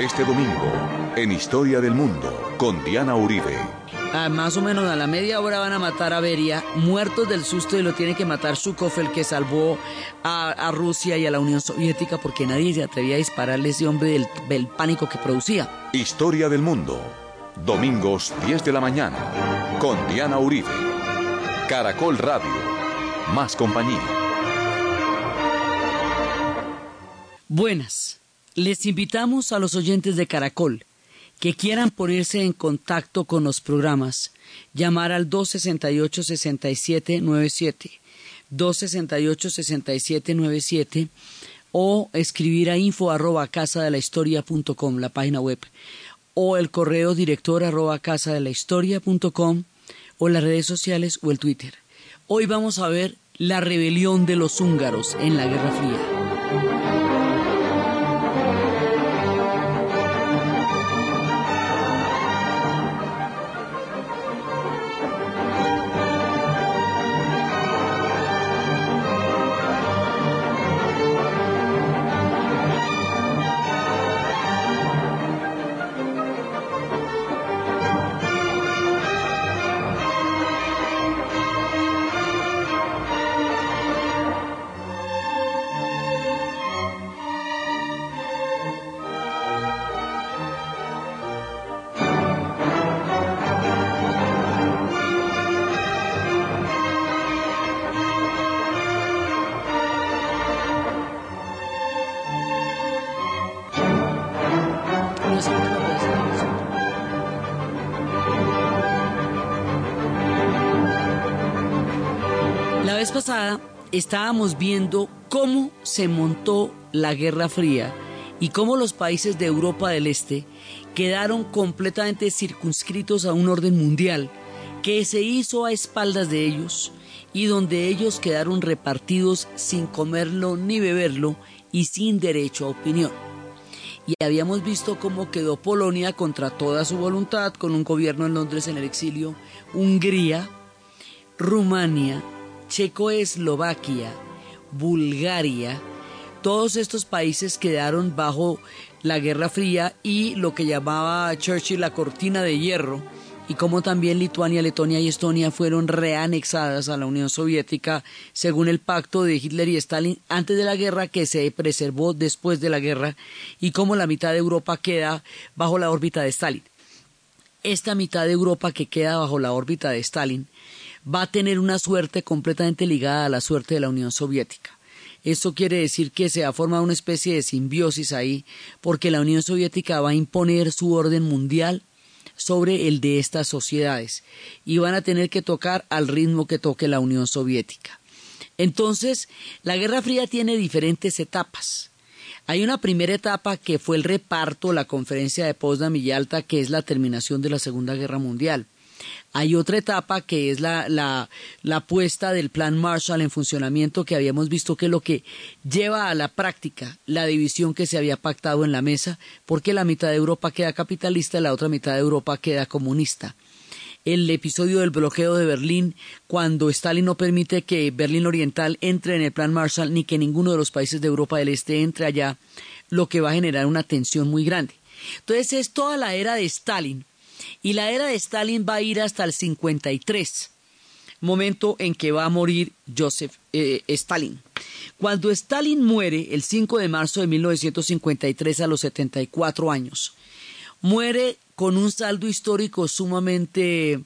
Este domingo, en Historia del Mundo, con Diana Uribe. Ah, más o menos a la media hora van a matar a Beria, muertos del susto y lo tiene que matar Zhukov, el que salvó a, Rusia y a la Unión Soviética porque nadie se atrevía a dispararle a ese hombre del, del pánico que producía. Historia del Mundo, domingos 10 de la mañana, con Diana Uribe. Caracol Radio, más compañía. Buenas. Les invitamos a los oyentes de Caracol que quieran ponerse en contacto con los programas, llamar al 268-6797, 268-6797 o escribir a info arroba casa de la historia punto com, la página web, o el correo director arroba casa de la historia punto com, o las redes sociales o el Twitter. Hoy vamos a ver la rebelión de los húngaros en la Guerra Fría. Estábamos viendo cómo se montó la Guerra Fría y cómo los países de Europa del Este quedaron completamente circunscritos a un orden mundial que se hizo a espaldas de ellos y donde ellos quedaron repartidos sin comerlo ni beberlo y sin derecho a opinión. Y habíamos visto cómo quedó Polonia contra toda su voluntad con un gobierno en Londres en el exilio, Hungría, Rumania, Checoslovaquia, Bulgaria, todos estos países quedaron bajo la Guerra Fría y lo que llamaba Churchill la cortina de hierro, y como también Lituania, Letonia y Estonia fueron reanexadas a la Unión Soviética según el pacto de Hitler y Stalin antes de la guerra que se preservó después de la guerra y como la mitad de Europa queda bajo la órbita de Stalin. Esta mitad de Europa que queda bajo la órbita de Stalin va a tener una suerte completamente ligada a la suerte de la Unión Soviética. Esto quiere decir que se ha formado una especie de simbiosis ahí, porque la Unión Soviética va a imponer su orden mundial sobre el de estas sociedades y van a tener que tocar al ritmo que toque la Unión Soviética. Entonces, la Guerra Fría tiene diferentes etapas. Hay una primera etapa que fue el reparto, la conferencia de Potsdam y Yalta, que es la terminación de la Segunda Guerra Mundial. Hay otra etapa que es la, la, puesta del plan Marshall en funcionamiento que habíamos visto que es lo que lleva a la práctica la división que se había pactado en la mesa, porque la mitad de Europa queda capitalista y la otra mitad de Europa queda comunista el episodio del bloqueo de Berlín, cuando Stalin no permite que Berlín Oriental entre en el plan Marshall ni que ninguno de los países de Europa del Este entre allá, lo que va a generar una tensión muy grande. Entonces es toda la era de Stalin y la era de Stalin va a ir hasta el 53, momento en que va a morir Joseph eh, Stalin. Cuando Stalin muere el 5 de marzo de 1953 a los 74 años, muere con un saldo histórico sumamente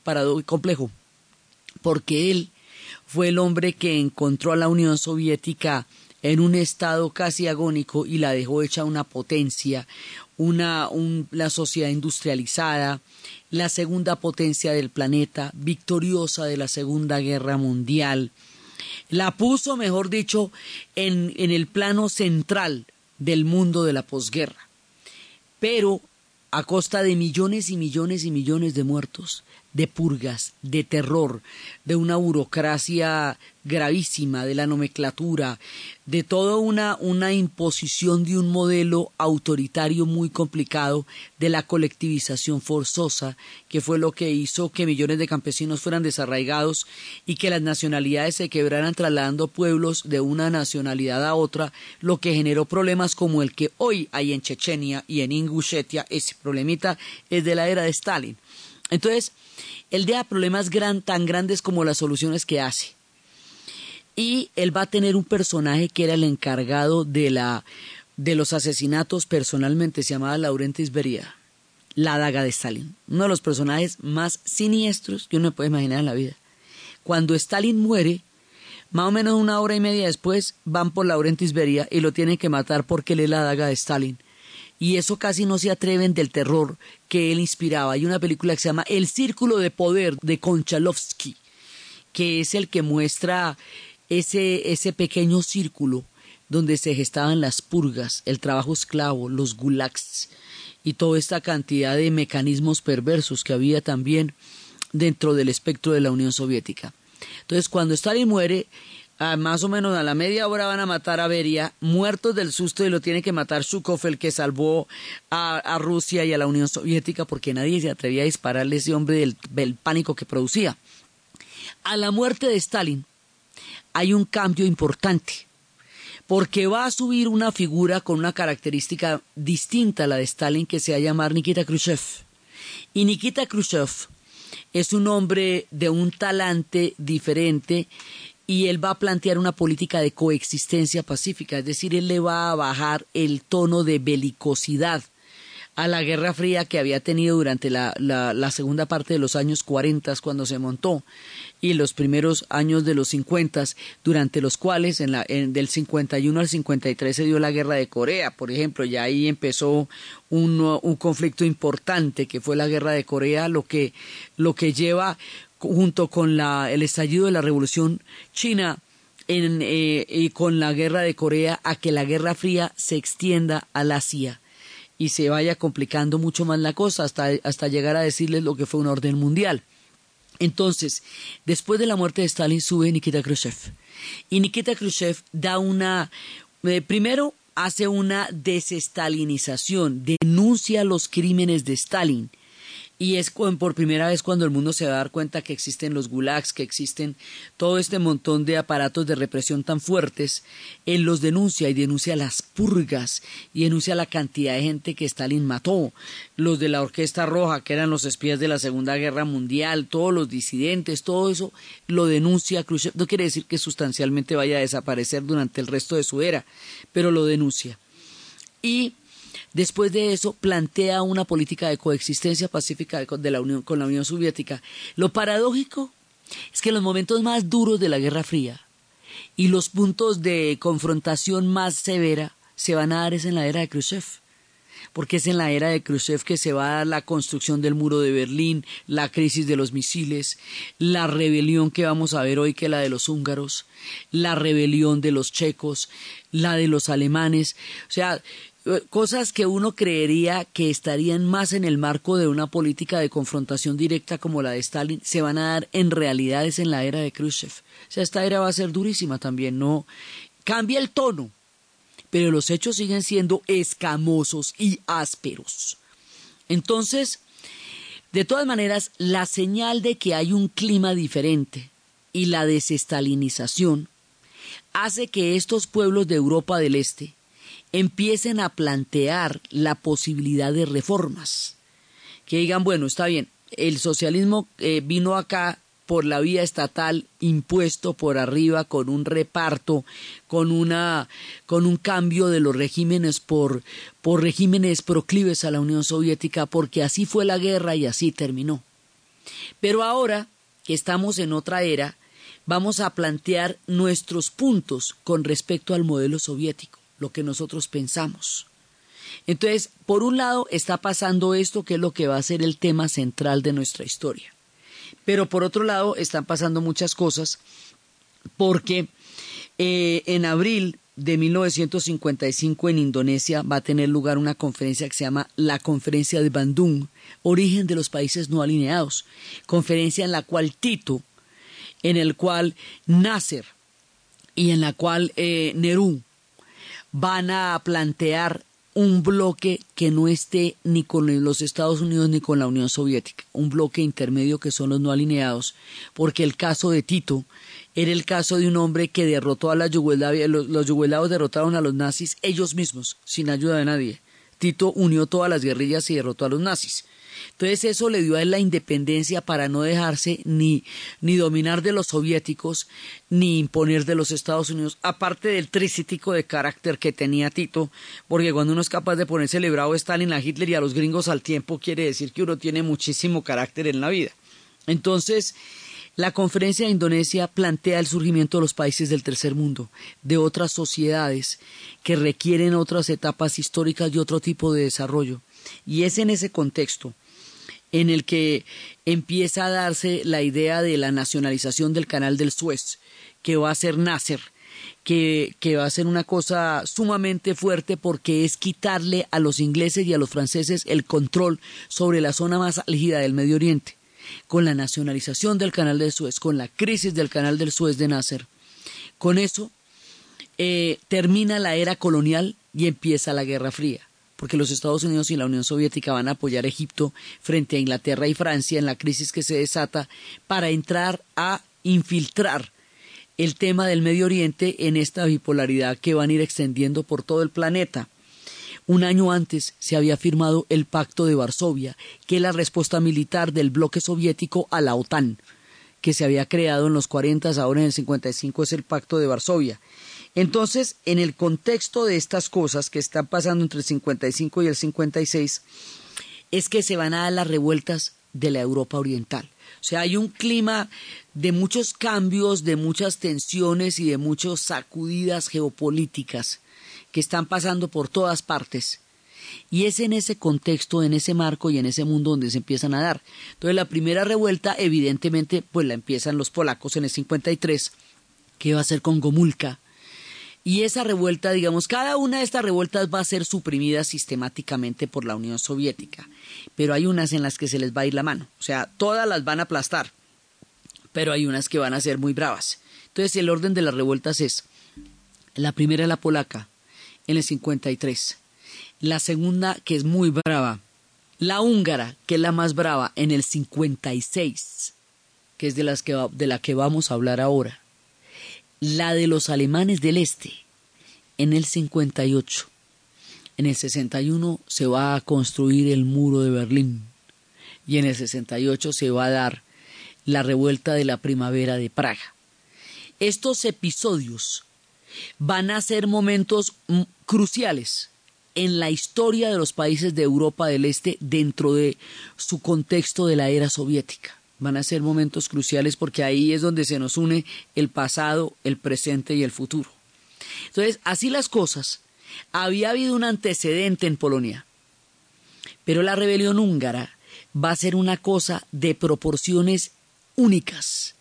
complejo, porque él fue el hombre que encontró a la Unión Soviética en un estado casi agónico y la dejó hecha una potencia, una la sociedad industrializada, la segunda potencia del planeta, victoriosa de la Segunda Guerra Mundial. La puso, mejor dicho, en, en el plano central del mundo de la posguerra. Pero a costa de millones y millones y millones de muertos, de purgas, de terror, de una burocracia gravísima, de la nomenclatura, de toda una, una imposición de un modelo autoritario muy complicado, de la colectivización forzosa, que fue lo que hizo que millones de campesinos fueran desarraigados y que las nacionalidades se quebraran trasladando pueblos de una nacionalidad a otra, lo que generó problemas como el que hoy hay en Chechenia y en Ingushetia, ese problemita es de la era de Stalin. Entonces, él deja problemas tan grandes como las soluciones que hace. Y él va a tener un personaje que era el encargado de, la, de los asesinatos personalmente, se llamaba Laurentis Beria, la daga de Stalin. Uno de los personajes más siniestros que uno puede imaginar en la vida. Cuando Stalin muere, más o menos una hora y media después van por Laurentis Beria y lo tienen que matar porque él es la daga de Stalin y eso casi no se atreven del terror que él inspiraba. Hay una película que se llama El Círculo de Poder de Konchalovsky, que es el que muestra ese, ese pequeño círculo donde se gestaban las purgas, el trabajo esclavo, los gulags y toda esta cantidad de mecanismos perversos que había también dentro del espectro de la Unión Soviética. Entonces, cuando Stalin muere, más o menos a la media hora van a matar a Beria, muertos del susto y lo tiene que matar Shukov, el que salvó a, Rusia y a la Unión Soviética porque nadie se atrevía a dispararle a ese hombre del, del pánico que producía. A la muerte de Stalin hay un cambio importante porque va a subir una figura con una característica distinta a la de Stalin que se va a llamar Nikita Khrushchev. Y Nikita Khrushchev es un hombre de un talante diferente y él va a plantear una política de coexistencia pacífica, es decir, él le va a bajar el tono de belicosidad a la Guerra Fría que había tenido durante la, la, segunda parte de los años 40 cuando se montó y los primeros años de los 50 durante los cuales en la, en, del 51 al 53 se dio la Guerra de Corea, por ejemplo, y ahí empezó un, un conflicto importante que fue la Guerra de Corea, lo que, lo que lleva junto con la, el estallido de la Revolución China eh, y con la guerra de Corea a que la Guerra Fría se extienda al Asia y se vaya complicando mucho más la cosa hasta, hasta llegar a decirles lo que fue un orden mundial. Entonces, después de la muerte de Stalin sube Nikita Khrushchev y Nikita Khrushchev da una, eh, primero hace una desestalinización, denuncia los crímenes de Stalin, y es por primera vez cuando el mundo se va a dar cuenta que existen los gulags, que existen todo este montón de aparatos de represión tan fuertes. Él los denuncia y denuncia las purgas y denuncia la cantidad de gente que Stalin mató. Los de la Orquesta Roja, que eran los espías de la Segunda Guerra Mundial, todos los disidentes, todo eso lo denuncia Khrushchev. No quiere decir que sustancialmente vaya a desaparecer durante el resto de su era, pero lo denuncia. Y Después de eso, plantea una política de coexistencia pacífica de la Unión, con la Unión Soviética. Lo paradójico es que los momentos más duros de la Guerra Fría y los puntos de confrontación más severa se van a dar es en la era de Khrushchev porque es en la era de Khrushchev que se va a dar la construcción del muro de Berlín, la crisis de los misiles, la rebelión que vamos a ver hoy que es la de los húngaros, la rebelión de los checos, la de los alemanes. O sea, cosas que uno creería que estarían más en el marco de una política de confrontación directa como la de Stalin, se van a dar en realidades en la era de Khrushchev. O sea, esta era va a ser durísima también, no cambia el tono, pero los hechos siguen siendo escamosos y ásperos. Entonces, de todas maneras, la señal de que hay un clima diferente y la desestalinización hace que estos pueblos de Europa del Este empiecen a plantear la posibilidad de reformas. Que digan, bueno, está bien, el socialismo eh, vino acá por la vía estatal impuesto por arriba con un reparto, con una con un cambio de los regímenes por por regímenes proclives a la Unión Soviética porque así fue la guerra y así terminó. Pero ahora que estamos en otra era, vamos a plantear nuestros puntos con respecto al modelo soviético lo que nosotros pensamos. Entonces, por un lado está pasando esto que es lo que va a ser el tema central de nuestra historia. Pero por otro lado están pasando muchas cosas porque eh, en abril de 1955 en Indonesia va a tener lugar una conferencia que se llama la Conferencia de Bandung, Origen de los Países No Alineados, conferencia en la cual Tito, en el cual Nasser y en la cual eh, van a plantear un bloque que no esté ni con los Estados Unidos ni con la Unión Soviética, un bloque intermedio que son los no alineados, porque el caso de Tito era el caso de un hombre que derrotó a la Yugoslavia, los, los derrotaron a los nazis ellos mismos, sin ayuda de nadie. Tito unió todas las guerrillas y derrotó a los nazis. Entonces eso le dio a él la independencia para no dejarse ni, ni dominar de los soviéticos ni imponer de los Estados Unidos, aparte del tricítico de carácter que tenía Tito, porque cuando uno es capaz de ponerse bravo a Stalin, a Hitler y a los gringos al tiempo, quiere decir que uno tiene muchísimo carácter en la vida. Entonces, la conferencia de Indonesia plantea el surgimiento de los países del tercer mundo, de otras sociedades que requieren otras etapas históricas y otro tipo de desarrollo. Y es en ese contexto en el que empieza a darse la idea de la nacionalización del canal del Suez, que va a ser Nasser, que, va a ser una cosa sumamente fuerte porque es quitarle a los ingleses y a los franceses el control sobre la zona más álgida del Medio Oriente. Con la nacionalización del canal del Suez, con la crisis del canal del Suez de Nasser, con eso eh, termina la era colonial y empieza la Guerra Fría porque los Estados Unidos y la Unión Soviética van a apoyar a Egipto frente a Inglaterra y Francia en la crisis que se desata para entrar a infiltrar el tema del Medio Oriente en esta bipolaridad que van a ir extendiendo por todo el planeta. Un año antes se había firmado el Pacto de Varsovia, que es la respuesta militar del bloque soviético a la OTAN, que se había creado en los 40, ahora en el 55 es el Pacto de Varsovia. Entonces, en el contexto de estas cosas que están pasando entre el 55 y el 56, es que se van a dar las revueltas de la Europa Oriental. O sea, hay un clima de muchos cambios, de muchas tensiones y de muchas sacudidas geopolíticas que están pasando por todas partes. Y es en ese contexto, en ese marco y en ese mundo donde se empiezan a dar. Entonces, la primera revuelta, evidentemente, pues la empiezan los polacos en el 53, que va a ser con Gomulka, y esa revuelta, digamos, cada una de estas revueltas va a ser suprimida sistemáticamente por la Unión Soviética, pero hay unas en las que se les va a ir la mano, o sea, todas las van a aplastar, pero hay unas que van a ser muy bravas. Entonces el orden de las revueltas es, la primera la polaca, en el 53, la segunda que es muy brava, la húngara, que es la más brava, en el 56, que es de, las que de la que vamos a hablar ahora la de los alemanes del Este en el 58. En el 61 se va a construir el muro de Berlín y en el 68 se va a dar la revuelta de la primavera de Praga. Estos episodios van a ser momentos cruciales en la historia de los países de Europa del Este dentro de su contexto de la era soviética van a ser momentos cruciales porque ahí es donde se nos une el pasado, el presente y el futuro. Entonces, así las cosas, había habido un antecedente en Polonia, pero la rebelión húngara va a ser una cosa de proporciones únicas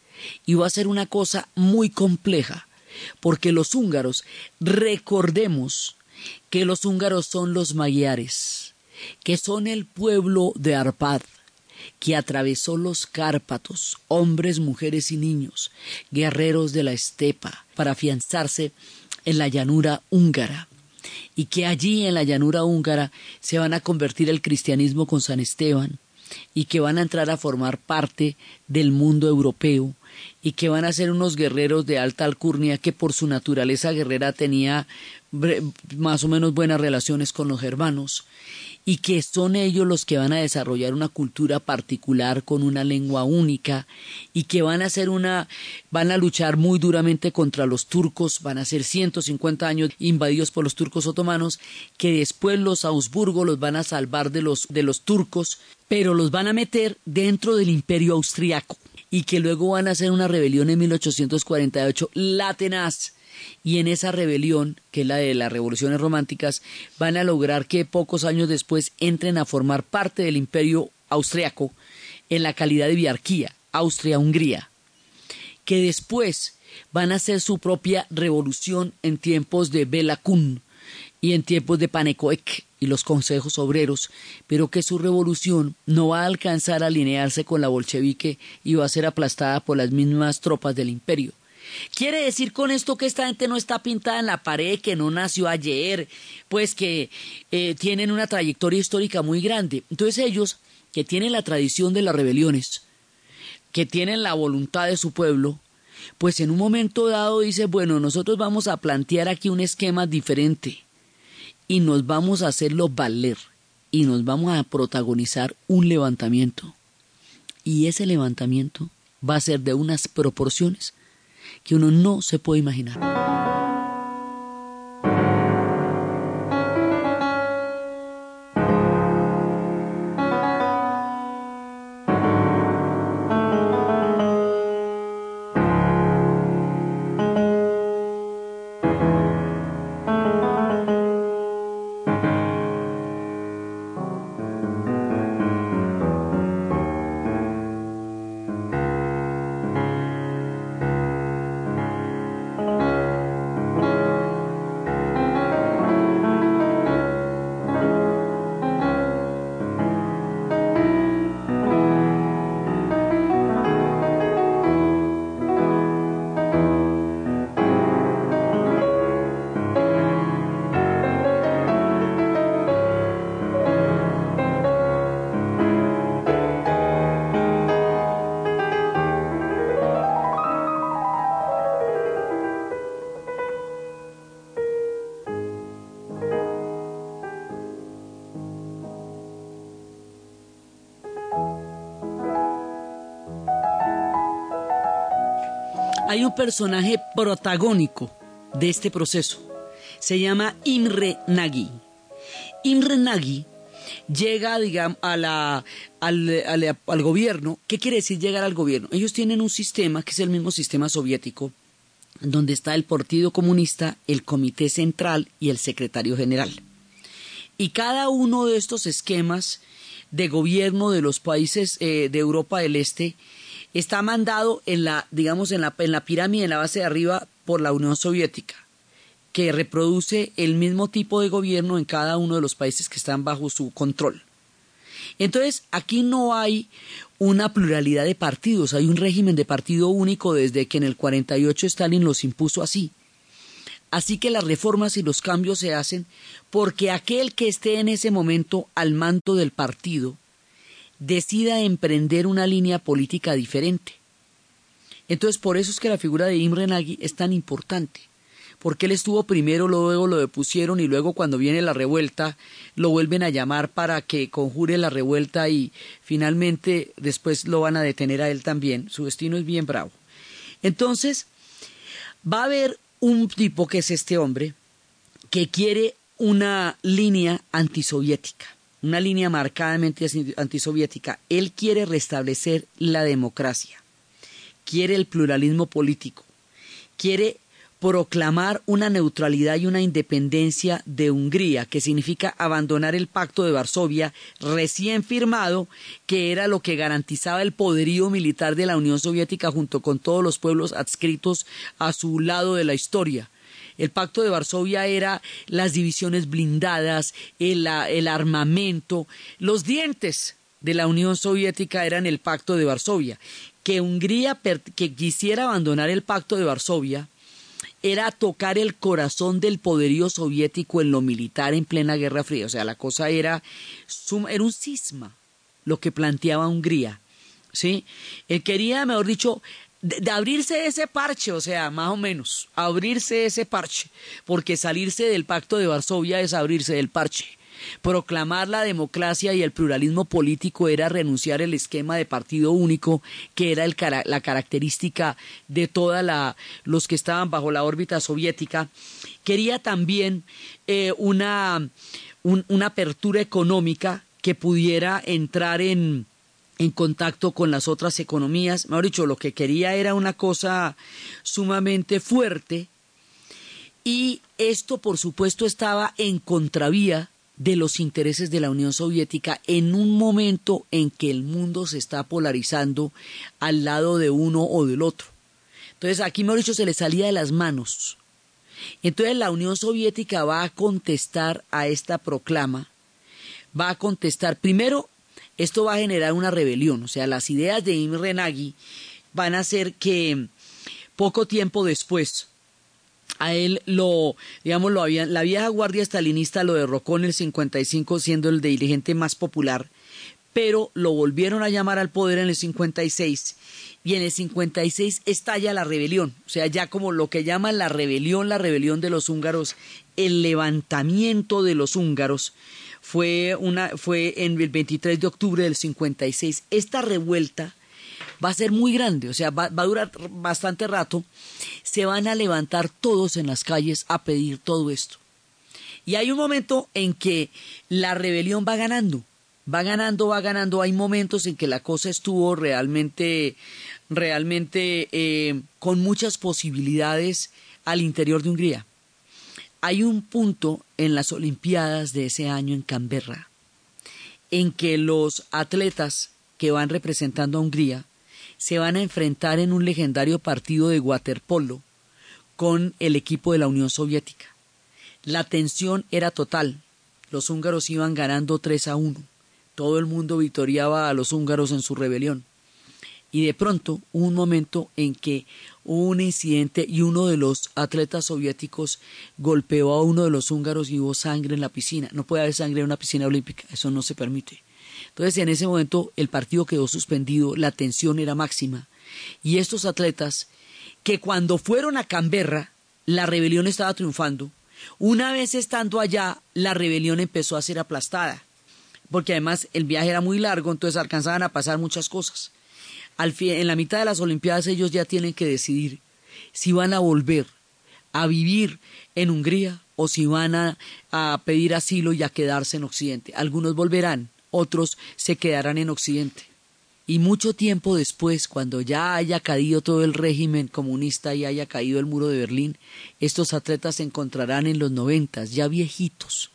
y va a ser una cosa muy compleja, porque los húngaros, recordemos que los húngaros son los magiares, que son el pueblo de Arpad, que atravesó los Cárpatos, hombres, mujeres y niños, guerreros de la estepa, para afianzarse en la llanura húngara, y que allí en la llanura húngara se van a convertir el cristianismo con San Esteban, y que van a entrar a formar parte del mundo europeo, y que van a ser unos guerreros de alta alcurnia que por su naturaleza guerrera tenía más o menos buenas relaciones con los germanos y que son ellos los que van a desarrollar una cultura particular con una lengua única y que van a hacer una van a luchar muy duramente contra los turcos, van a ser 150 años invadidos por los turcos otomanos, que después los Augsburgo los van a salvar de los de los turcos, pero los van a meter dentro del Imperio austriaco y que luego van a hacer una rebelión en 1848 la tenaz. Y en esa rebelión, que es la de las revoluciones románticas, van a lograr que pocos años después entren a formar parte del imperio austriaco en la calidad de biarquía, Austria-Hungría, que después van a hacer su propia revolución en tiempos de Bela Kun y en tiempos de Panecoek y los consejos obreros, pero que su revolución no va a alcanzar a alinearse con la bolchevique y va a ser aplastada por las mismas tropas del imperio. Quiere decir con esto que esta gente no está pintada en la pared, que no nació ayer, pues que eh, tienen una trayectoria histórica muy grande. Entonces ellos, que tienen la tradición de las rebeliones, que tienen la voluntad de su pueblo, pues en un momento dado dice, bueno, nosotros vamos a plantear aquí un esquema diferente y nos vamos a hacerlo valer y nos vamos a protagonizar un levantamiento. Y ese levantamiento va a ser de unas proporciones que uno no se puede imaginar. Hay un personaje protagónico de este proceso. Se llama Imre Nagy. Imre Nagy llega digamos, al, gobierno. ¿Qué quiere decir llegar al gobierno? Ellos tienen un sistema que es el mismo sistema soviético, donde está el Partido Comunista, el Comité Central y el Secretario General. Y cada uno de estos esquemas de gobierno de los países eh, de Europa del Este está mandado en la, digamos, en la, en la pirámide, en la base de arriba, por la Unión Soviética, que reproduce el mismo tipo de gobierno en cada uno de los países que están bajo su control. Entonces, aquí no hay una pluralidad de partidos, hay un régimen de partido único desde que en el 48 Stalin los impuso así. Así que las reformas y los cambios se hacen porque aquel que esté en ese momento al mando del partido decida emprender una línea política diferente. Entonces, por eso es que la figura de Imre Nagy es tan importante, porque él estuvo primero, luego lo depusieron y luego cuando viene la revuelta lo vuelven a llamar para que conjure la revuelta y finalmente después lo van a detener a él también. Su destino es bien bravo. Entonces, va a haber un tipo que es este hombre que quiere una línea antisoviética una línea marcadamente antisoviética. Él quiere restablecer la democracia, quiere el pluralismo político, quiere proclamar una neutralidad y una independencia de Hungría, que significa abandonar el pacto de Varsovia recién firmado, que era lo que garantizaba el poderío militar de la Unión Soviética junto con todos los pueblos adscritos a su lado de la historia. El pacto de Varsovia era las divisiones blindadas, el, armamento, los dientes de la Unión Soviética eran el pacto de Varsovia. Que Hungría que quisiera abandonar el pacto de Varsovia era tocar el corazón del poderío soviético en lo militar en plena Guerra Fría. O sea, la cosa era, era un cisma lo que planteaba Hungría. ¿sí? Él quería, mejor dicho, de, abrirse ese parche, o sea, más o menos, abrirse ese parche, porque salirse del pacto de Varsovia es abrirse del parche. Proclamar la democracia y el pluralismo político era renunciar al esquema de partido único, que era el, la característica de todos los que estaban bajo la órbita soviética. Quería también eh, una, una apertura económica que pudiera entrar en, en contacto con las otras economías. Mejor dicho, lo que quería era una cosa sumamente fuerte y esto, por supuesto, estaba en contravía de los intereses de la Unión Soviética en un momento en que el mundo se está polarizando al lado de uno o del otro. Entonces aquí, mejor dicho, se le salía de las manos. Entonces la Unión Soviética va a contestar a esta proclama, va a contestar, primero, esto va a generar una rebelión, o sea, las ideas de Imre Nagy van a hacer que poco tiempo después a él lo, digamos, lo había, la vieja guardia stalinista lo derrocó en el 55 siendo el dirigente más popular, pero lo volvieron a llamar al poder en el 56 y en el 56 estalla la rebelión, o sea, ya como lo que llaman la rebelión, la rebelión de los húngaros, el levantamiento de los húngaros fue una fue en el 23 de octubre del 56. Esta revuelta va a ser muy grande, o sea, va, va, a durar bastante rato, se van a levantar todos en las calles a pedir todo esto. Y hay un momento en que la rebelión va ganando, va ganando, va ganando. Hay momentos en que la cosa estuvo realmente, realmente eh, con muchas posibilidades al interior de Hungría. Hay un punto en las Olimpiadas de ese año en Canberra en que los atletas que van representando a Hungría se van a enfrentar en un legendario partido de waterpolo con el equipo de la Unión Soviética. La tensión era total. Los húngaros iban ganando 3 a 1. Todo el mundo victoriaba a los húngaros en su rebelión. Y de pronto hubo un momento en que hubo un incidente y uno de los atletas soviéticos golpeó a uno de los húngaros y hubo sangre en la piscina. No puede haber sangre en una piscina olímpica, eso no se permite. Entonces en ese momento el partido quedó suspendido, la tensión era máxima. Y estos atletas, que cuando fueron a Canberra, la rebelión estaba triunfando, una vez estando allá, la rebelión empezó a ser aplastada, porque además el viaje era muy largo, entonces alcanzaban a pasar muchas cosas. En la mitad de las Olimpiadas ellos ya tienen que decidir si van a volver a vivir en Hungría o si van a, a pedir asilo y a quedarse en Occidente. Algunos volverán, otros se quedarán en Occidente. Y mucho tiempo después, cuando ya haya caído todo el régimen comunista y haya caído el muro de Berlín, estos atletas se encontrarán en los noventas, ya viejitos.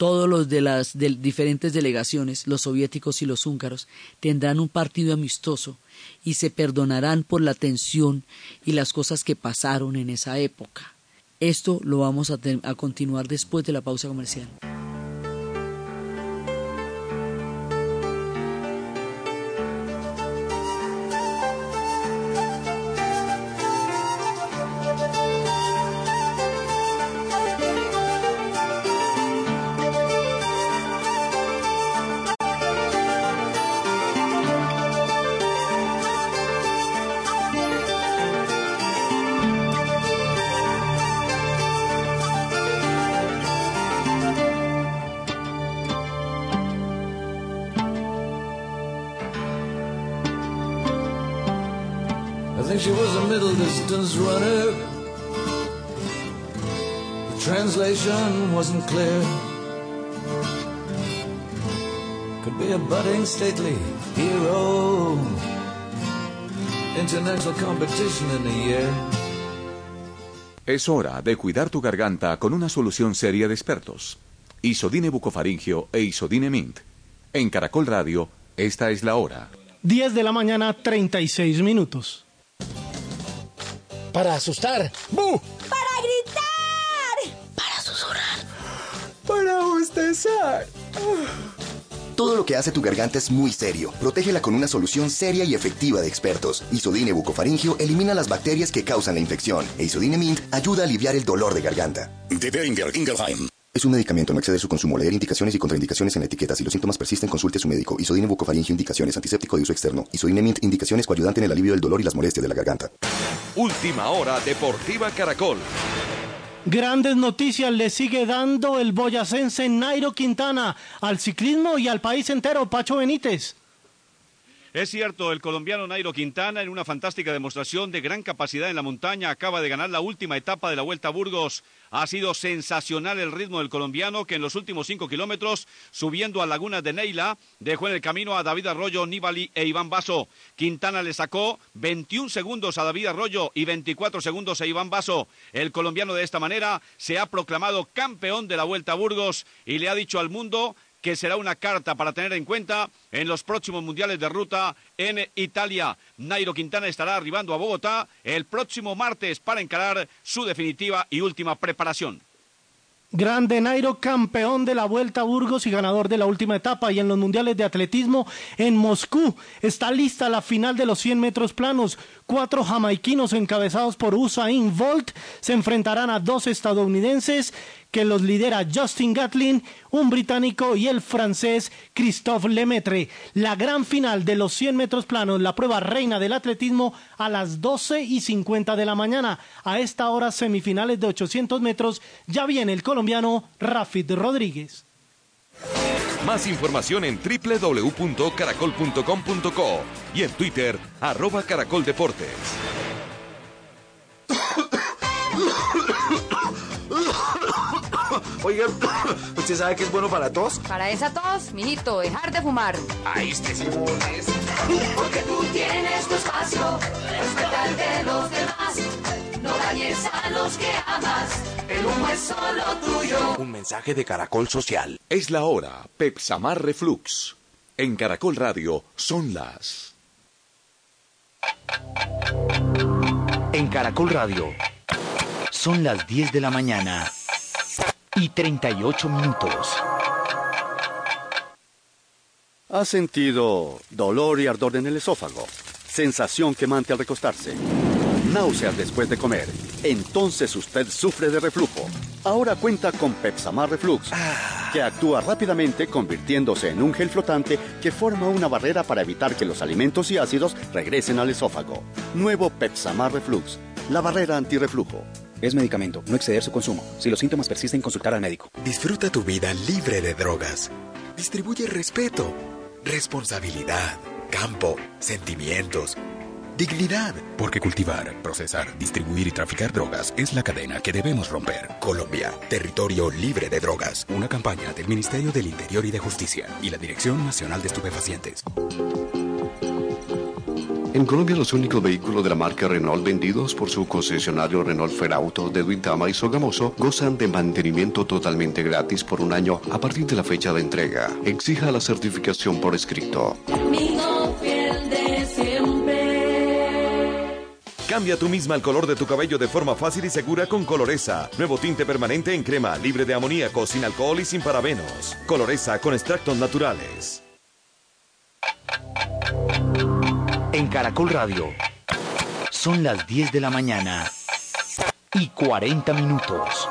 Todos los de las de diferentes delegaciones, los soviéticos y los húngaros, tendrán un partido amistoso y se perdonarán por la tensión y las cosas que pasaron en esa época. Esto lo vamos a, a continuar después de la pausa comercial. She was a middle distance runner. The translation wasn't clear. Could be a budding stately hero. International competition in a year. Es hora de cuidar tu garganta con una solución seria de expertos. Isodine bucofaringio e Isodine Mint. En Caracol Radio, esta es la hora. 10 de la mañana, 36 minutos. Para asustar. ¡Bu! Para gritar. Para susurrar. Para bostezar. Todo lo que hace tu garganta es muy serio. Protégela con una solución seria y efectiva de expertos. Isodine bucofaringio elimina las bacterias que causan la infección. E Isodine Mint ayuda a aliviar el dolor de garganta. De Beringer Ingelheim. Es un medicamento, no excede su consumo. Leer indicaciones y contraindicaciones en la etiqueta. Si los síntomas persisten, consulte a su médico. Isodine bucofaringio indicaciones. Antiséptico de uso externo. Isodine Mint indicaciones coayudante en el alivio del dolor y las molestias de la garganta. Última hora Deportiva Caracol. Grandes noticias le sigue dando el boyacense Nairo Quintana al ciclismo y al país entero, Pacho Benítez. Es cierto, el colombiano Nairo Quintana, en una fantástica demostración de gran capacidad en la montaña, acaba de ganar la última etapa de la Vuelta a Burgos. Ha sido sensacional el ritmo del colombiano, que en los últimos cinco kilómetros, subiendo a Laguna de Neila, dejó en el camino a David Arroyo, Nibali e Iván Basso. Quintana le sacó 21 segundos a David Arroyo y 24 segundos a Iván Basso. El colombiano de esta manera se ha proclamado campeón de la Vuelta a Burgos y le ha dicho al mundo que será una carta para tener en cuenta en los próximos mundiales de ruta en Italia. Nairo Quintana estará arribando a Bogotá el próximo martes para encarar su definitiva y última preparación. Grande Nairo, campeón de la Vuelta a Burgos y ganador de la última etapa. Y en los mundiales de atletismo en Moscú está lista la final de los 100 metros planos. Cuatro jamaiquinos encabezados por Usain Bolt se enfrentarán a dos estadounidenses que los lidera Justin Gatlin, un británico y el francés Christophe Lemaitre. La gran final de los 100 metros planos, la prueba reina del atletismo a las 12 y 50 de la mañana. A esta hora semifinales de 800 metros ya viene el colombiano Rafid Rodríguez. Más información en www.caracol.com.co y en Twitter, arroba caracoldeportes. Oiga, ¿usted sabe que es bueno para tos? Para esa tos, mijito, dejar de fumar. Ahí este sí. Porque tú tienes tu espacio, respeta el de los demás. No dañes a los que amas, el humo es solo tuyo. Un mensaje de Caracol Social. Es la hora, Pepsamar Reflux. En Caracol Radio son las... En Caracol Radio son las 10 de la mañana y 38 minutos. ¿Ha sentido dolor y ardor en el esófago? Sensación quemante al recostarse. Náuseas después de comer. Entonces usted sufre de reflujo. Ahora cuenta con Pepsamar Reflux, que actúa rápidamente convirtiéndose en un gel flotante que forma una barrera para evitar que los alimentos y ácidos regresen al esófago. Nuevo Pepsamar Reflux, la barrera antirreflujo. Es medicamento, no exceder su consumo. Si los síntomas persisten, consultar al médico. Disfruta tu vida libre de drogas. Distribuye respeto, responsabilidad, campo, sentimientos, dignidad. Porque cultivar, procesar, distribuir y traficar drogas es la cadena que debemos romper. Colombia, territorio libre de drogas. Una campaña del Ministerio del Interior y de Justicia y la Dirección Nacional de Estupefacientes. En Colombia, los únicos vehículos de la marca Renault vendidos por su concesionario Renault Ferauto de Duitama y Sogamoso gozan de mantenimiento totalmente gratis por un año a partir de la fecha de entrega. Exija la certificación por escrito. Amigo fiel de siempre. Cambia tú misma el color de tu cabello de forma fácil y segura con Coloresa. Nuevo tinte permanente en crema, libre de amoníaco, sin alcohol y sin parabenos. Coloresa con extractos naturales. En Caracol Radio son las 10 de la mañana y 40 minutos.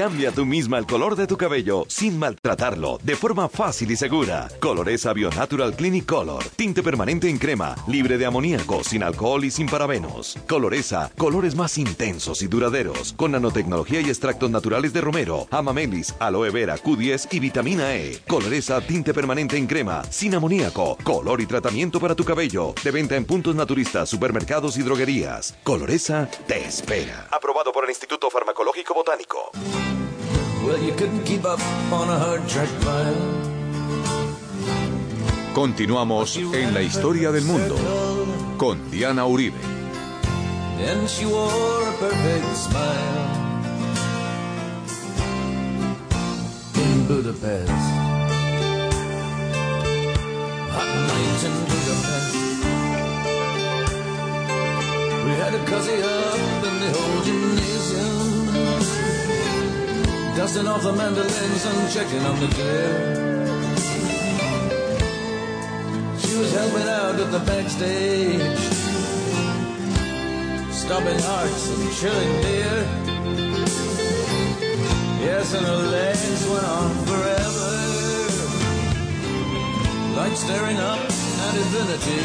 Cambia tú misma el color de tu cabello sin maltratarlo, de forma fácil y segura. Coloresa Bio Natural Clinic Color. Tinte permanente en crema, libre de amoníaco, sin alcohol y sin parabenos. Coloresa, colores más intensos y duraderos, con nanotecnología y extractos naturales de romero, amamelis, aloe vera, Q10 y vitamina E. Coloresa, tinte permanente en crema, sin amoníaco, color y tratamiento para tu cabello. De venta en puntos naturistas, supermercados y droguerías. Coloresa te espera. Aprobado por el Instituto Farmacológico Botánico. Continuamos en la historia del mundo con Diana Uribe. And she wore a perfect smile in Budapest. Hot night in Budapest. We had a cozy up in the old gymnasium. Dusting off the mandolins and checking on the gear. She was helping out at the backstage, stopping hearts and chilling beer. Yes, and her legs went on forever, like staring up at infinity.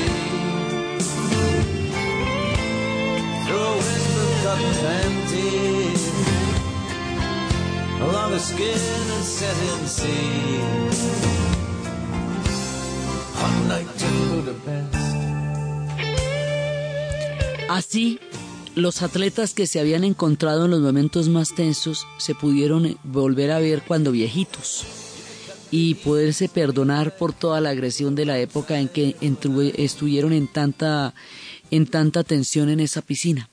Through a wisp of cotton panties Así, los atletas que se habían encontrado en los momentos más tensos se pudieron volver a ver cuando viejitos y poderse perdonar por toda la agresión de la época en que estuvieron en tanta, en tanta tensión en esa piscina.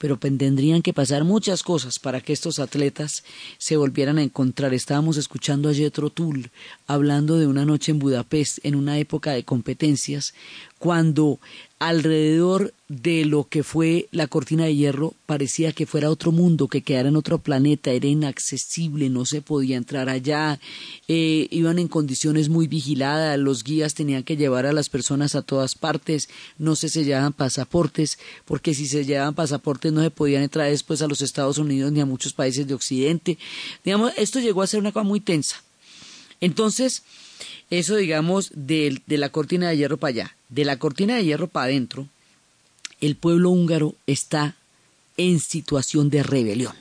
Pero tendrían que pasar muchas cosas para que estos atletas se volvieran a encontrar. Estábamos escuchando a Jethro Tull hablando de una noche en Budapest en una época de competencias cuando alrededor de lo que fue la cortina de hierro parecía que fuera otro mundo, que quedara en otro planeta, era inaccesible, no se podía entrar allá, eh, iban en condiciones muy vigiladas, los guías tenían que llevar a las personas a todas partes, no se sellaban pasaportes, porque si se llevaban pasaportes no se podían entrar después a los Estados Unidos ni a muchos países de Occidente. Digamos, esto llegó a ser una cosa muy tensa. Entonces, eso digamos de, de la cortina de hierro para allá de la cortina de hierro para adentro, el pueblo húngaro está en situación de rebelión.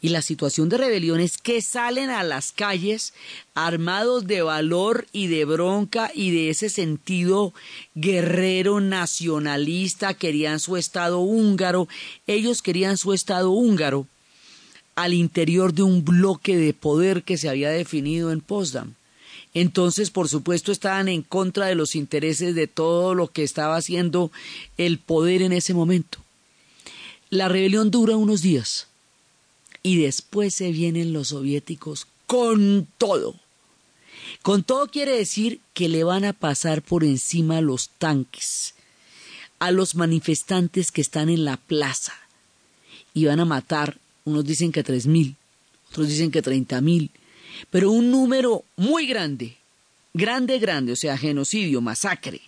Y la situación de rebelión es que salen a las calles armados de valor y de bronca y de ese sentido guerrero nacionalista, querían su Estado húngaro, ellos querían su Estado húngaro al interior de un bloque de poder que se había definido en Potsdam entonces por supuesto estaban en contra de los intereses de todo lo que estaba haciendo el poder en ese momento. La rebelión dura unos días y después se vienen los soviéticos con todo. Con todo quiere decir que le van a pasar por encima los tanques, a los manifestantes que están en la plaza y van a matar, unos dicen que tres mil, otros dicen que treinta mil, pero un número muy grande, grande, grande, o sea, genocidio, masacre,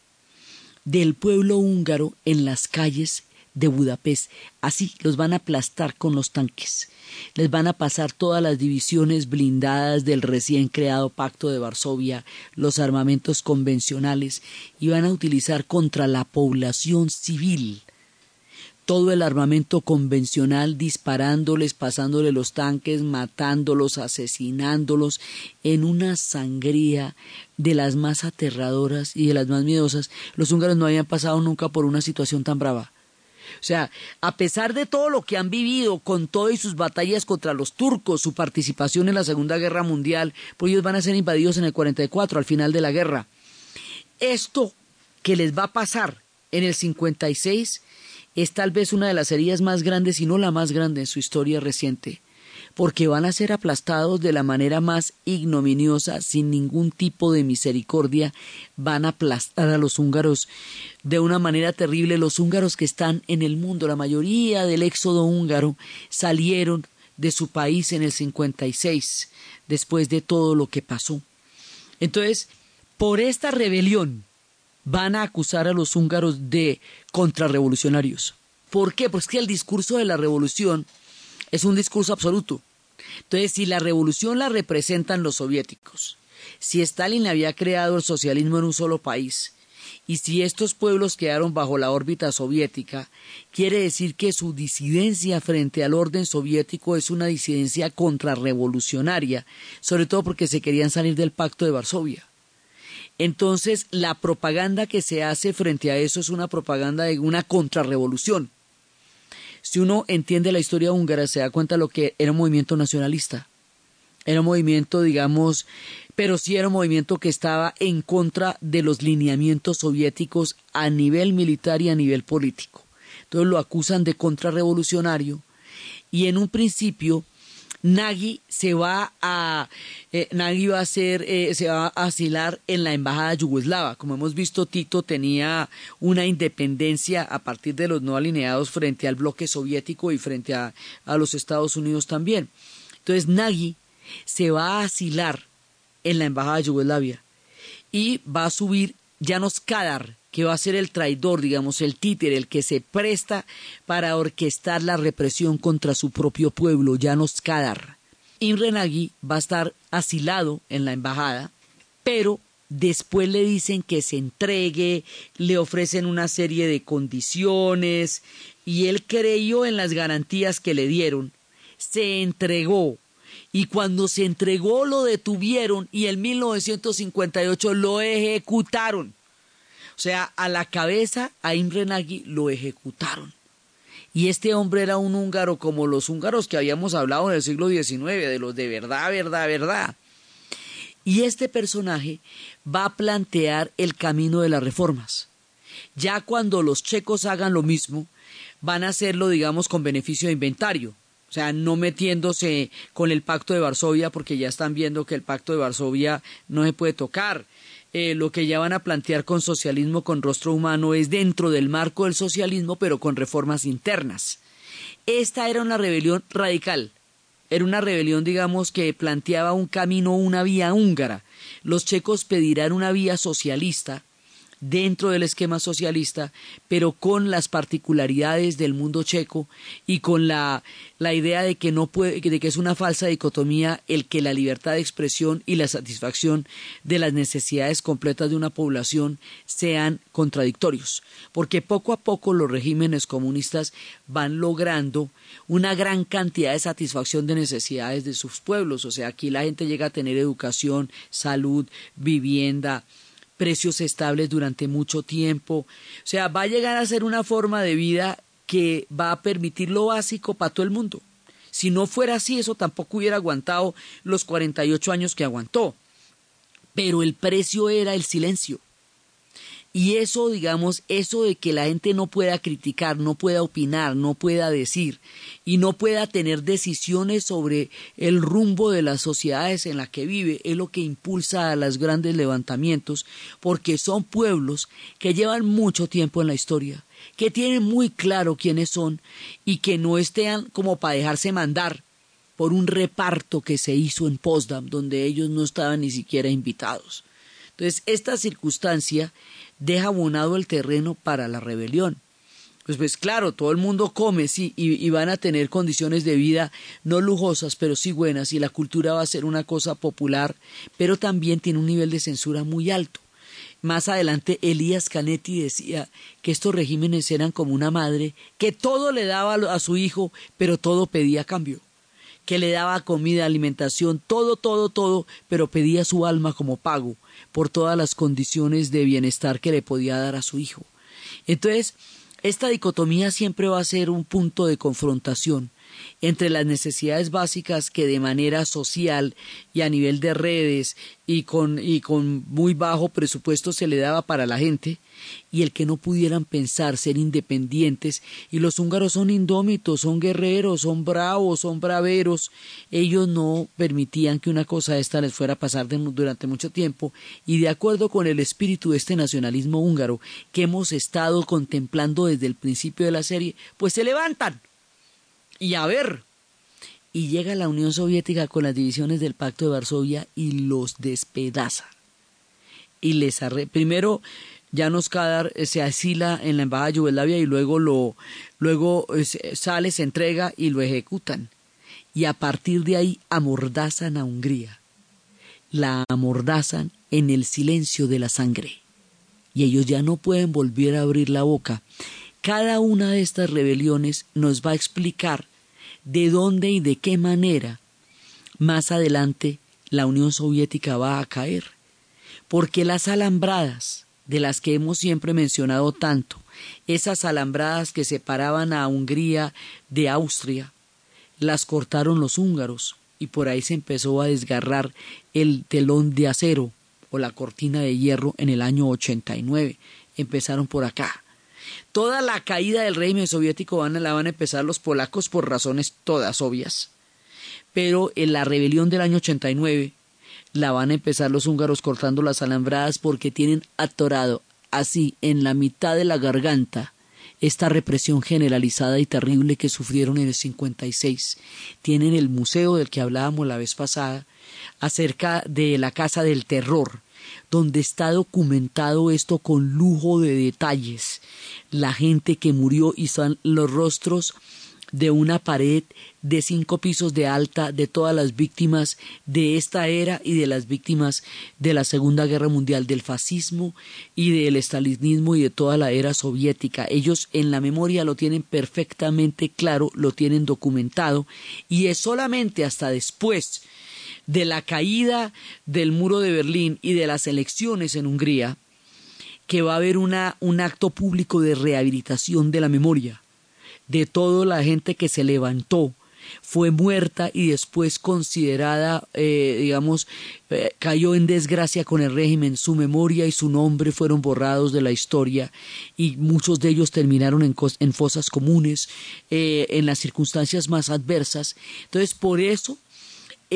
del pueblo húngaro en las calles de Budapest. Así los van a aplastar con los tanques. Les van a pasar todas las divisiones blindadas del recién creado Pacto de Varsovia, los armamentos convencionales, y van a utilizar contra la población civil todo el armamento convencional disparándoles, pasándole los tanques, matándolos, asesinándolos, en una sangría de las más aterradoras y de las más miedosas. Los húngaros no habían pasado nunca por una situación tan brava. O sea, a pesar de todo lo que han vivido con todas sus batallas contra los turcos, su participación en la Segunda Guerra Mundial, pues ellos van a ser invadidos en el 44, al final de la guerra. Esto que les va a pasar en el 56 es tal vez una de las heridas más grandes, y no la más grande en su historia reciente, porque van a ser aplastados de la manera más ignominiosa, sin ningún tipo de misericordia, van a aplastar a los húngaros de una manera terrible. Los húngaros que están en el mundo, la mayoría del éxodo húngaro, salieron de su país en el 56, después de todo lo que pasó. Entonces, por esta rebelión, van a acusar a los húngaros de contrarrevolucionarios. ¿Por qué? Pues que el discurso de la revolución es un discurso absoluto. Entonces, si la revolución la representan los soviéticos, si Stalin había creado el socialismo en un solo país, y si estos pueblos quedaron bajo la órbita soviética, quiere decir que su disidencia frente al orden soviético es una disidencia contrarrevolucionaria, sobre todo porque se querían salir del pacto de Varsovia. Entonces, la propaganda que se hace frente a eso es una propaganda de una contrarrevolución. Si uno entiende la historia húngara, se da cuenta de lo que era un movimiento nacionalista. Era un movimiento, digamos, pero sí era un movimiento que estaba en contra de los lineamientos soviéticos a nivel militar y a nivel político. Entonces lo acusan de contrarrevolucionario y en un principio Nagy se va a eh, va a ser eh, se va a asilar en la embajada yugoslava. Como hemos visto, Tito tenía una independencia a partir de los no alineados frente al bloque soviético y frente a, a los Estados Unidos también. Entonces Nagy se va a asilar en la embajada de Yugoslavia y va a subir Janos Kadar, que va a ser el traidor, digamos, el títere, el que se presta para orquestar la represión contra su propio pueblo, Llanos Kadar. Imre Nagy va a estar asilado en la embajada, pero después le dicen que se entregue, le ofrecen una serie de condiciones, y él creyó en las garantías que le dieron, se entregó, y cuando se entregó lo detuvieron y en 1958 lo ejecutaron. O sea, a la cabeza a Imre Nagy lo ejecutaron. Y este hombre era un húngaro como los húngaros que habíamos hablado en el siglo XIX, de los de verdad, verdad, verdad. Y este personaje va a plantear el camino de las reformas. Ya cuando los checos hagan lo mismo, van a hacerlo, digamos, con beneficio de inventario. O sea, no metiéndose con el pacto de Varsovia, porque ya están viendo que el pacto de Varsovia no se puede tocar. Eh, lo que ya van a plantear con socialismo con rostro humano es dentro del marco del socialismo, pero con reformas internas. Esta era una rebelión radical. Era una rebelión, digamos, que planteaba un camino, una vía húngara. Los checos pedirán una vía socialista, dentro del esquema socialista, pero con las particularidades del mundo checo y con la, la idea de que no puede, de que es una falsa dicotomía el que la libertad de expresión y la satisfacción de las necesidades completas de una población sean contradictorios, porque poco a poco los regímenes comunistas van logrando una gran cantidad de satisfacción de necesidades de sus pueblos, o sea, aquí la gente llega a tener educación, salud, vivienda, precios estables durante mucho tiempo. O sea, va a llegar a ser una forma de vida que va a permitir lo básico para todo el mundo. Si no fuera así, eso tampoco hubiera aguantado los 48 años que aguantó. Pero el precio era el silencio. Y eso, digamos, eso de que la gente no pueda criticar, no pueda opinar, no pueda decir y no pueda tener decisiones sobre el rumbo de las sociedades en las que vive, es lo que impulsa a los grandes levantamientos, porque son pueblos que llevan mucho tiempo en la historia, que tienen muy claro quiénes son y que no estén como para dejarse mandar por un reparto que se hizo en Potsdam, donde ellos no estaban ni siquiera invitados. Entonces, esta circunstancia deja abonado el terreno para la rebelión. Pues, pues claro, todo el mundo come, sí, y, y, van a tener condiciones de vida no lujosas, pero sí buenas, y la cultura va a ser una cosa popular, pero también tiene un nivel de censura muy alto. Más adelante, Elías Canetti decía que estos regímenes eran como una madre que todo le daba a su hijo, pero todo pedía cambio que le daba comida, alimentación, todo, todo, todo, pero pedía su alma como pago por todas las condiciones de bienestar que le podía dar a su hijo. Entonces, esta dicotomía siempre va a ser un punto de confrontación entre las necesidades básicas que de manera social y a nivel de redes y con, y con muy bajo presupuesto se le daba para la gente y el que no pudieran pensar ser independientes y los húngaros son indómitos, son guerreros, son bravos, son braveros, ellos no permitían que una cosa de esta les fuera a pasar durante mucho tiempo. Y de acuerdo con el espíritu de este nacionalismo húngaro que hemos estado contemplando desde el principio de la serie, pues se levantan y a ver. Y llega la Unión Soviética con las divisiones del Pacto de Varsovia y los despedaza. Y les arre primero Janos Kadar eh, se asila en la embajada de Yugoslavia y luego lo luego eh, sale, se entrega y lo ejecutan. Y a partir de ahí amordazan a Hungría. La amordazan en el silencio de la sangre. Y ellos ya no pueden volver a abrir la boca cada una de estas rebeliones nos va a explicar de dónde y de qué manera más adelante la Unión Soviética va a caer. Porque las alambradas, de las que hemos siempre mencionado tanto, esas alambradas que separaban a Hungría de Austria, las cortaron los húngaros y por ahí se empezó a desgarrar el telón de acero o la cortina de hierro en el año 89. Empezaron por acá. Toda la caída del régimen soviético van, la van a empezar los polacos por razones todas obvias. Pero en la rebelión del año 89 la van a empezar los húngaros cortando las alambradas porque tienen atorado así en la mitad de la garganta esta represión generalizada y terrible que sufrieron en el 56. Tienen el museo del que hablábamos la vez pasada acerca de la Casa del Terror, donde está documentado esto con lujo de detalles. La gente que murió y son los rostros de una pared de cinco pisos de alta de todas las víctimas de esta era y de las víctimas de la Segunda Guerra Mundial, del fascismo y del estalinismo y de toda la era soviética. Ellos en la memoria lo tienen perfectamente claro, lo tienen documentado y es solamente hasta después de la caída del muro de Berlín y de las elecciones en Hungría, que va a haber una, un acto público de rehabilitación de la memoria, de toda la gente que se levantó fue muerta y después considerada, eh, digamos, eh, cayó en desgracia con el régimen. Su memoria y su nombre fueron borrados de la historia y muchos de ellos terminaron en, fosas comunes, eh, en las circunstancias más adversas. Entonces, por eso,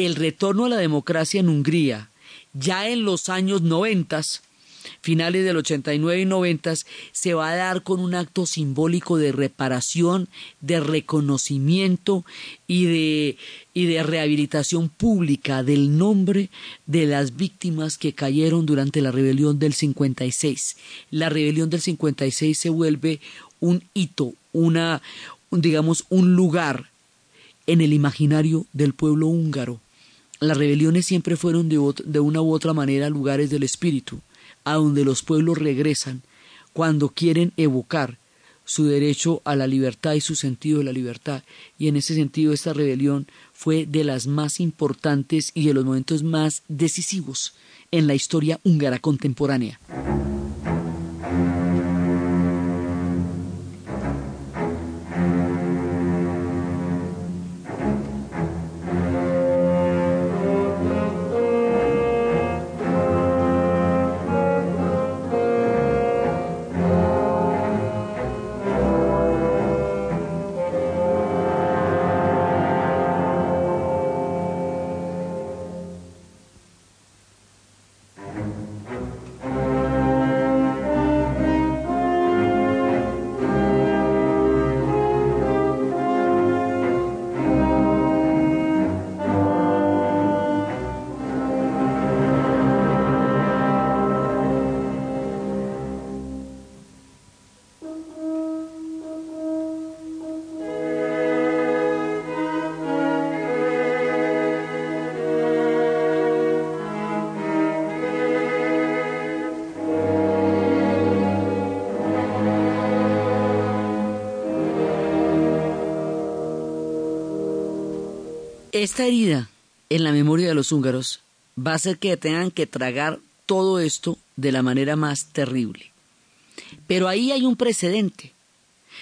el retorno a la democracia en Hungría, ya en los años noventas, finales del 89 y 90, se va a dar con un acto simbólico de reparación, de reconocimiento y de, y de rehabilitación pública del nombre de las víctimas que cayeron durante la rebelión del 56. La rebelión del 56 se vuelve un hito, una, digamos, un lugar en el imaginario del pueblo húngaro. Las rebeliones siempre fueron de, una u otra manera lugares del espíritu a donde los pueblos regresan cuando quieren evocar su derecho a la libertad y su sentido de la libertad. Y en ese sentido esta rebelión fue de las más importantes y de los momentos más decisivos en la historia húngara contemporánea. Esta herida en la memoria de los húngaros va a hacer que tengan que tragar todo esto de la manera más terrible. Pero ahí hay un precedente.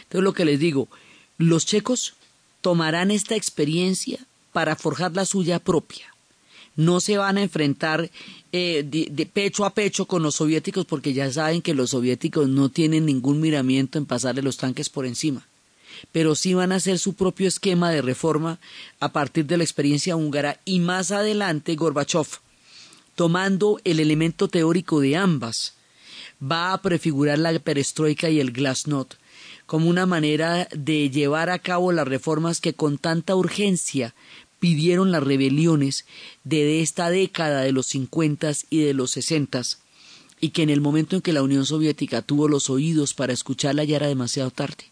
Entonces lo que les digo, los checos tomarán esta experiencia para forjar la suya propia. No se van a enfrentar eh, de, pecho a pecho con los soviéticos porque ya saben que los soviéticos no tienen ningún miramiento en pasarle los tanques por encima pero sí van a hacer su propio esquema de reforma a partir de la experiencia húngara y más adelante Gorbachev, tomando el elemento teórico de ambas, va a prefigurar la perestroika y el glasnost como una manera de llevar a cabo las reformas que con tanta urgencia pidieron las rebeliones de esta década de los cincuentas y de los sesentas y que en el momento en que la Unión Soviética tuvo los oídos para escucharla ya era demasiado tarde.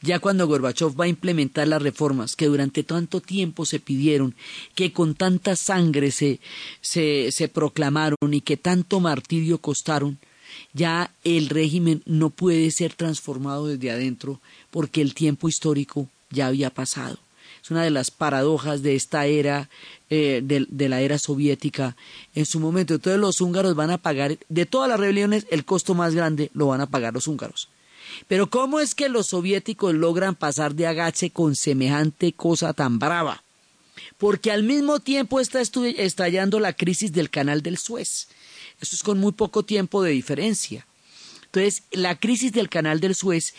Ya cuando Gorbachev va a implementar las reformas que durante tanto tiempo se pidieron, que con tanta sangre se, se, se proclamaron y que tanto martirio costaron, ya el régimen no puede ser transformado desde adentro porque el tiempo histórico ya había pasado. Es una de las paradojas de esta era, eh, de, de, la era soviética en su momento. Entonces los húngaros van a pagar, de todas las rebeliones, el costo más grande lo van a pagar los húngaros. Pero ¿cómo es que los soviéticos logran pasar de agache con semejante cosa tan brava? Porque al mismo tiempo está estallando la crisis del canal del Suez. Eso es con muy poco tiempo de diferencia. Entonces, la crisis del canal del Suez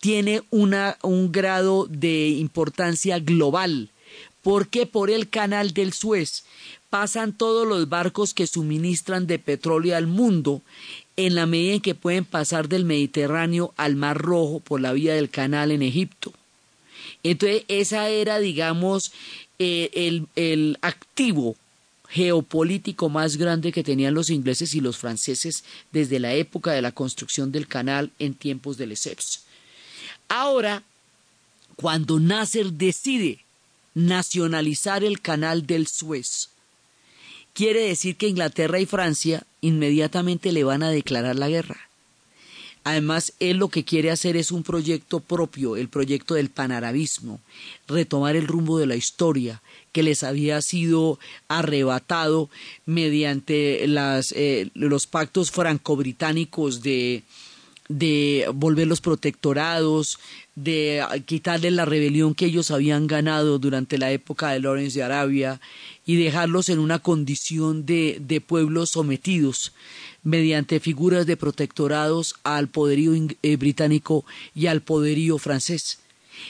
tiene una, un grado de importancia global, porque por el canal del Suez pasan todos los barcos que suministran de petróleo al mundo en la medida en que pueden pasar del Mediterráneo al Mar Rojo por la vía del canal en Egipto. Entonces, esa era, digamos, eh, el, el activo geopolítico más grande que tenían los ingleses y los franceses desde la época de la construcción del canal en tiempos de Lesseps. Ahora, cuando Nasser decide nacionalizar el canal del Suez, quiere decir que Inglaterra y Francia inmediatamente le van a declarar la guerra. Además, él lo que quiere hacer es un proyecto propio, el proyecto del panarabismo, retomar el rumbo de la historia que les había sido arrebatado mediante las, eh, los pactos franco-británicos de, de volver los protectorados, de quitarles la rebelión que ellos habían ganado durante la época de Lawrence de Arabia y dejarlos en una condición de, de pueblos sometidos mediante figuras de protectorados al poderío eh, británico y al poderío francés.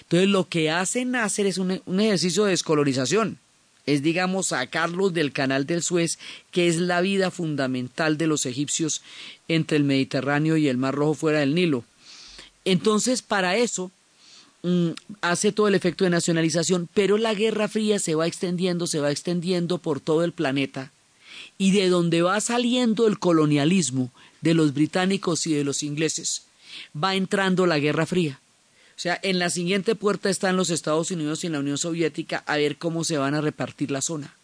Entonces lo que hace Nasser es un, un ejercicio de descolonización es, digamos, sacarlos del canal del Suez, que es la vida fundamental de los egipcios entre el Mediterráneo y el Mar Rojo fuera del Nilo. Entonces, para eso, mm, hace todo el efecto de nacionalización, pero la Guerra Fría se va extendiendo, se va extendiendo por todo el planeta, y de donde va saliendo el colonialismo de los británicos y de los ingleses, va entrando la Guerra Fría. O sea, en la siguiente puerta están los Estados Unidos y la Unión Soviética a ver cómo se van a repartir la zona.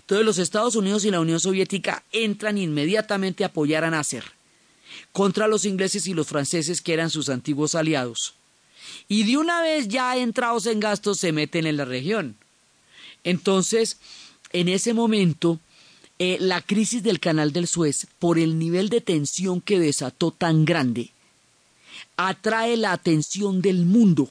Entonces los Estados Unidos y la Unión Soviética entran inmediatamente a apoyar a Nasser contra los ingleses y los franceses que eran sus antiguos aliados. Y de una vez ya entrados en gastos se meten en la región. Entonces, en ese momento, eh, la crisis del canal del Suez, por el nivel de tensión que desató tan grande, atrae la atención del mundo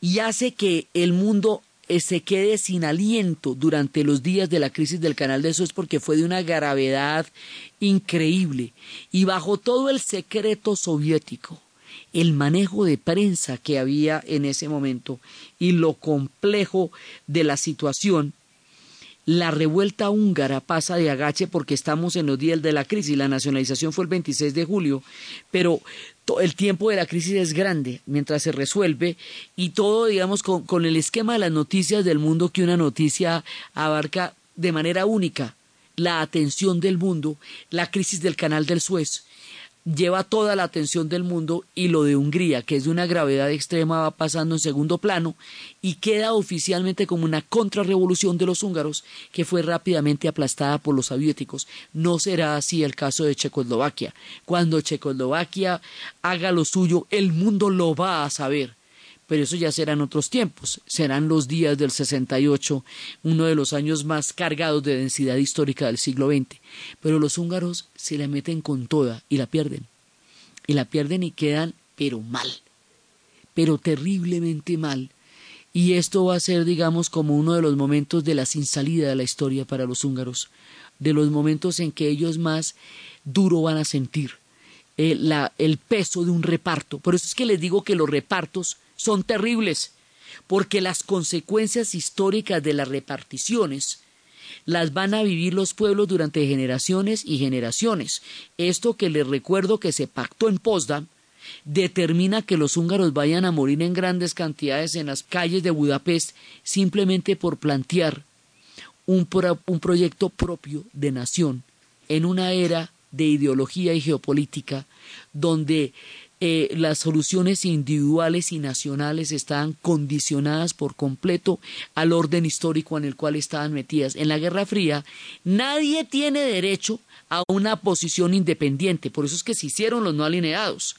y hace que el mundo eh, se quede sin aliento durante los días de la crisis del canal de Suez porque fue de una gravedad increíble y bajo todo el secreto soviético el manejo de prensa que había en ese momento y lo complejo de la situación la revuelta húngara pasa de agache porque estamos en los días de la crisis. La nacionalización fue el 26 de julio, pero el tiempo de la crisis es grande mientras se resuelve y todo, digamos, con, el esquema de las noticias del mundo que una noticia abarca de manera única la atención del mundo, la crisis del canal del Suez lleva toda la atención del mundo y lo de Hungría, que es de una gravedad extrema, va pasando en segundo plano y queda oficialmente como una contrarrevolución de los húngaros que fue rápidamente aplastada por los soviéticos. No será así el caso de Checoslovaquia. Cuando Checoslovaquia haga lo suyo, el mundo lo va a saber pero eso ya serán otros tiempos, serán los días del 68, uno de los años más cargados de densidad histórica del siglo XX. Pero los húngaros se la meten con toda y la pierden. Y la pierden y quedan, pero mal, pero terriblemente mal. Y esto va a ser, digamos, como uno de los momentos de la sin salida de la historia para los húngaros, de los momentos en que ellos más duro van a sentir eh, el peso de un reparto. Por eso es que les digo que los repartos son terribles, porque las consecuencias históricas de las reparticiones las van a vivir los pueblos durante generaciones y generaciones. Esto que les recuerdo que se pactó en Potsdam determina que los húngaros vayan a morir en grandes cantidades en las calles de Budapest simplemente por plantear un, un proyecto propio de nación en una era de ideología y geopolítica donde eh, las soluciones individuales y nacionales estaban condicionadas por completo al orden histórico en el cual estaban metidas. En la Guerra Fría nadie tiene derecho a una posición independiente, por eso es que se hicieron los no alineados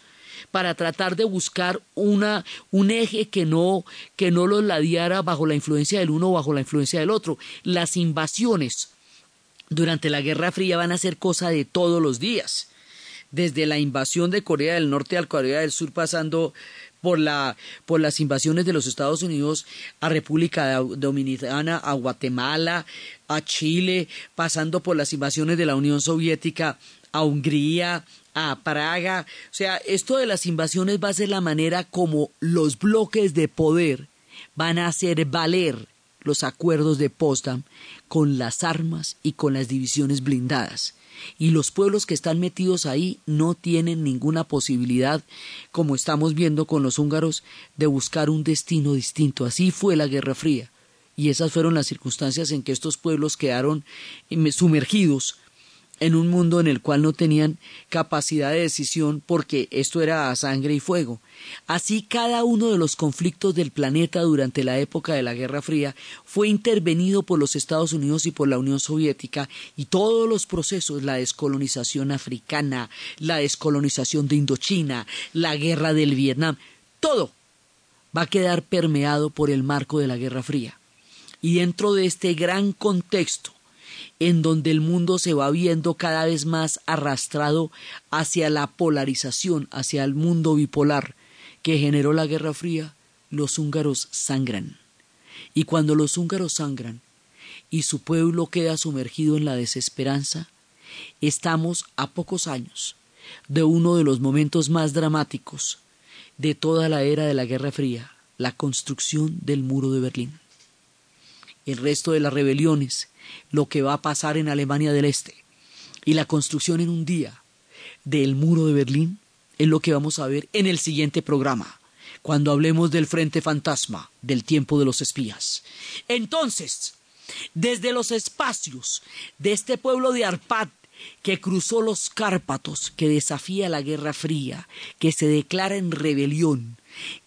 para tratar de buscar una, un eje que no, que no los ladeara bajo la influencia del uno o bajo la influencia del otro. Las invasiones durante la Guerra Fría van a ser cosa de todos los días desde la invasión de Corea del Norte a Corea del Sur, pasando por, la, por las invasiones de los Estados Unidos a República Dominicana, a Guatemala, a Chile, pasando por las invasiones de la Unión Soviética a Hungría, a Praga. O sea, esto de las invasiones va a ser la manera como los bloques de poder van a hacer valer los acuerdos de Potsdam con las armas y con las divisiones blindadas y los pueblos que están metidos ahí no tienen ninguna posibilidad, como estamos viendo con los húngaros, de buscar un destino distinto. Así fue la Guerra Fría y esas fueron las circunstancias en que estos pueblos quedaron eh, sumergidos en un mundo en el cual no tenían capacidad de decisión porque esto era a sangre y fuego. Así cada uno de los conflictos del planeta durante la época de la Guerra Fría fue intervenido por los Estados Unidos y por la Unión Soviética y todos los procesos, la descolonización africana, la descolonización de Indochina, la guerra del Vietnam, todo va a quedar permeado por el marco de la Guerra Fría. Y dentro de este gran contexto en donde el mundo se va viendo cada vez más arrastrado hacia la polarización, hacia el mundo bipolar que generó la Guerra Fría, los húngaros sangran. Y cuando los húngaros sangran y su pueblo queda sumergido en la desesperanza, estamos a pocos años de uno de los momentos más dramáticos de toda la era de la Guerra Fría, la construcción del muro de Berlín. El resto de las rebeliones, lo que va a pasar en Alemania del Este y la construcción en un día del muro de Berlín es lo que vamos a ver en el siguiente programa, cuando hablemos del Frente Fantasma del tiempo de los espías. Entonces, desde los espacios de este pueblo de Arpad, que cruzó los Cárpatos, que desafía la Guerra Fría, que se declara en rebelión,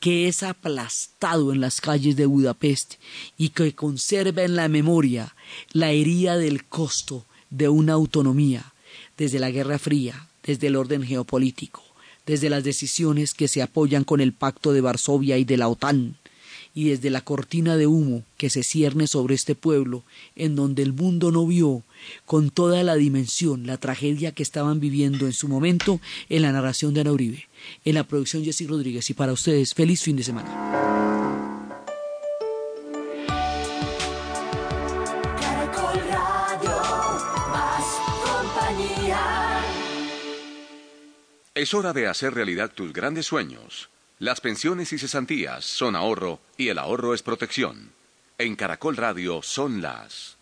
que es aplastado en las calles de Budapest y que conserva en la memoria la herida del costo de una autonomía desde la Guerra Fría, desde el orden geopolítico, desde las decisiones que se apoyan con el Pacto de Varsovia y de la OTAN, y desde la cortina de humo que se cierne sobre este pueblo, en donde el mundo no vio con toda la dimensión la tragedia que estaban viviendo en su momento en la narración de Ana Uribe, en la producción Jessy Rodríguez. Y para ustedes, feliz fin de semana. Caracol Radio, más compañía. Es hora de hacer realidad tus grandes sueños. Las pensiones y cesantías son ahorro y el ahorro es protección. En Caracol Radio son las